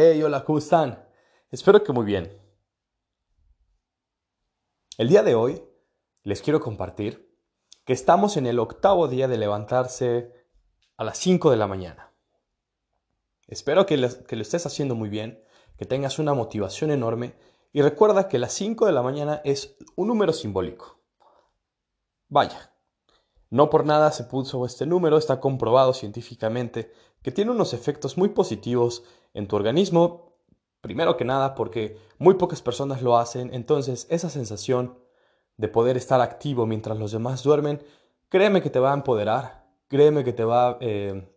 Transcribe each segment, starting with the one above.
Hey, hola, ¿cómo están? Espero que muy bien. El día de hoy les quiero compartir que estamos en el octavo día de levantarse a las 5 de la mañana. Espero que, lo estés haciendo muy bien, que tengas una motivación enorme y recuerda que las 5 de la mañana es un número simbólico. Vaya, no por nada se puso este número, está comprobado científicamente que tiene unos efectos muy positivos en tu organismo, primero que nada porque muy pocas personas lo hacen, entonces esa sensación de poder estar activo mientras los demás duermen, créeme que te va a empoderar, créeme que te va eh,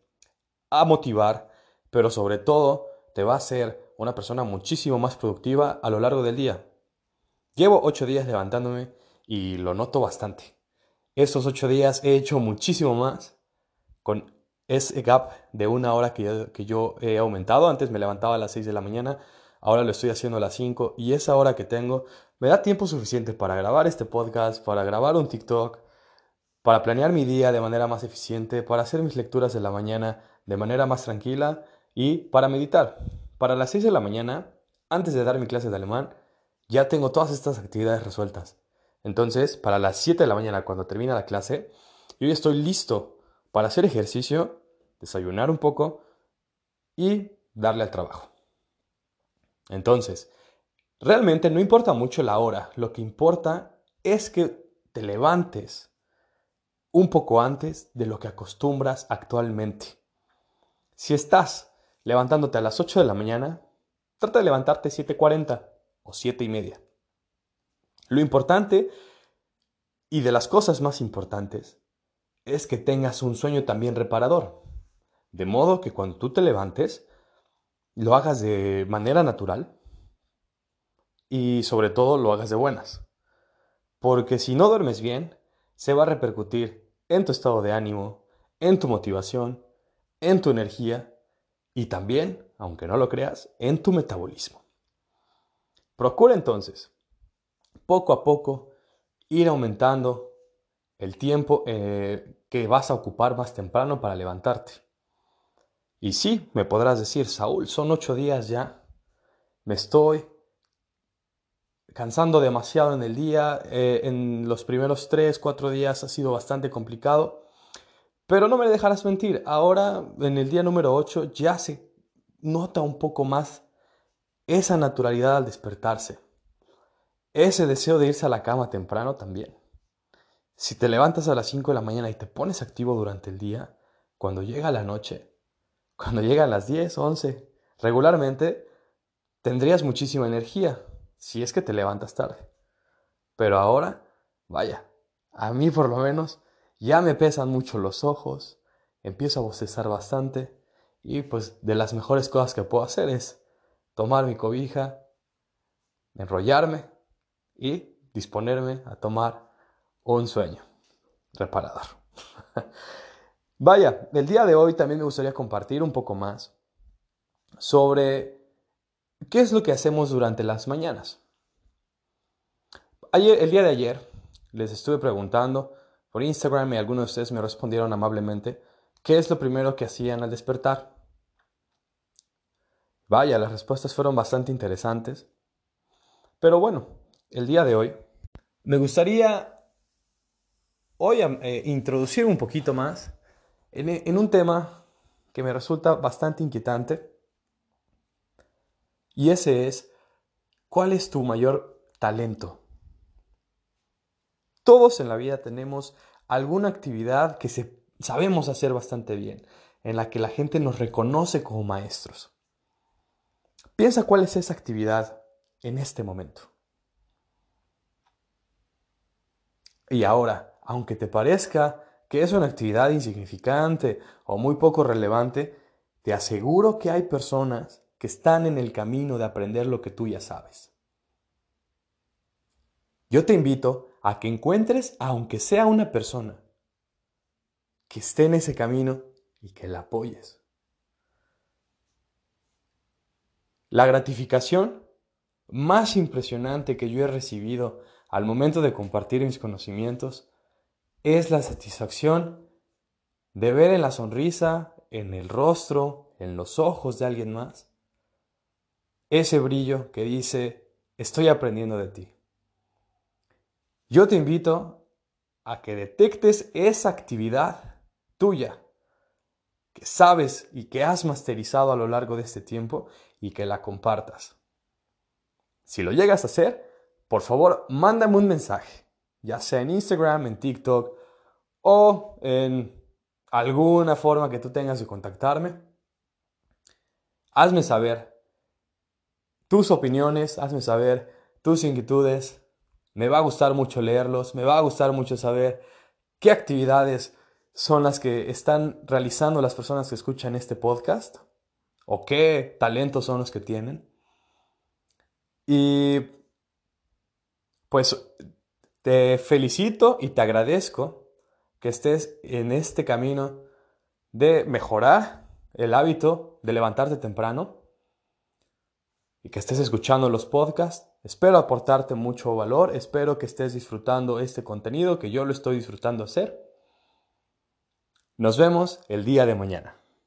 a motivar, pero sobre todo te va a hacer una persona muchísimo más productiva a lo largo del día. Llevo ocho días levantándome y lo noto bastante. Estos ocho días he hecho muchísimo más con ese gap de una hora que yo, he aumentado. Antes me levantaba a las 6 de la mañana, ahora lo estoy haciendo a las 5 y esa hora que tengo me da tiempo suficiente para grabar este podcast, para grabar un TikTok, para planear mi día de manera más eficiente, para hacer mis lecturas de la mañana de manera más tranquila y para meditar. Para las 6 de la mañana, antes de dar mi clase de alemán, ya tengo todas estas actividades resueltas. Entonces, para las 7 de la mañana, cuando termina la clase, yo ya estoy listo para hacer ejercicio desayunar un poco y darle al trabajo. Entonces, realmente no importa mucho la hora, lo que importa es que te levantes un poco antes de lo que acostumbras actualmente. Si estás levantándote a las 8 de la mañana, trata de levantarte 7.40 o 7 y media. Lo importante y de las cosas más importantes es que tengas un sueño también reparador. De modo que cuando tú te levantes, lo hagas de manera natural y sobre todo lo hagas de buenas. Porque si no duermes bien, se va a repercutir en tu estado de ánimo, en tu motivación, en tu energía y también, aunque no lo creas, en tu metabolismo. Procura entonces, poco a poco, ir aumentando el tiempo eh, que vas a ocupar más temprano para levantarte. Y sí, me podrás decir, Saúl, son ocho días ya, me estoy cansando demasiado en el día, eh, en los primeros tres, cuatro días ha sido bastante complicado, pero no me dejarás mentir, ahora en el día número ocho ya se nota un poco más esa naturalidad al despertarse, ese deseo de irse a la cama temprano también. Si te levantas a las 5 de la mañana y te pones activo durante el día, cuando llega la noche, cuando llegan las 10, 11, regularmente tendrías muchísima energía si es que te levantas tarde. Pero ahora, vaya, a mí por lo menos ya me pesan mucho los ojos, empiezo a bostezar bastante y pues de las mejores cosas que puedo hacer es tomar mi cobija, enrollarme y disponerme a tomar un sueño reparador. Vaya, el día de hoy también me gustaría compartir un poco más sobre qué es lo que hacemos durante las mañanas. Ayer, el día de ayer les estuve preguntando por Instagram y algunos de ustedes me respondieron amablemente qué es lo primero que hacían al despertar. Vaya, las respuestas fueron bastante interesantes. Pero bueno, el día de hoy me gustaría hoy eh, introducir un poquito más en, un tema que me resulta bastante inquietante. Y ese es, ¿cuál es tu mayor talento? Todos en la vida tenemos alguna actividad que sabemos hacer bastante bien, en la que la gente nos reconoce como maestros. Piensa cuál es esa actividad en este momento. Y ahora, aunque te parezca que es una actividad insignificante o muy poco relevante, te aseguro que hay personas que están en el camino de aprender lo que tú ya sabes. Yo te invito a que encuentres, aunque sea una persona, que esté en ese camino y que la apoyes. La gratificación más impresionante que yo he recibido al momento de compartir mis conocimientos es la satisfacción de ver en la sonrisa, en el rostro, en los ojos de alguien más, ese brillo que dice, estoy aprendiendo de ti. Yo te invito a que detectes esa actividad tuya que sabes y que has masterizado a lo largo de este tiempo y que la compartas. Si lo llegas a hacer, por favor, mándame un mensaje, ya sea en Instagram, en TikTok o en alguna forma que tú tengas de contactarme. Hazme saber tus opiniones, hazme saber tus inquietudes. Me va a gustar mucho leerlos, me va a gustar mucho saber qué actividades son las que están realizando las personas que escuchan este podcast o qué talentos son los que tienen. Y pues te felicito y te agradezco que estés en este camino de mejorar el hábito de levantarte temprano y que estés escuchando los podcasts. Espero aportarte mucho valor, espero que estés disfrutando este contenido, que yo lo estoy disfrutando hacer. Nos vemos el día de mañana.